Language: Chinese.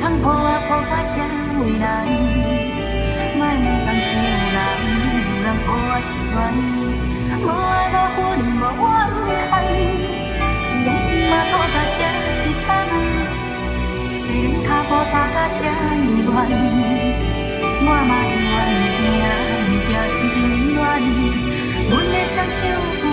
通抱我抱甲这为难，莫问当时有人，有人抱我心软，无爱无恨无怨恨，虽然今嘛拖甲这凄惨，虽然脚步踏甲这呢乱，我嘛永远行行人缘，阮的双手。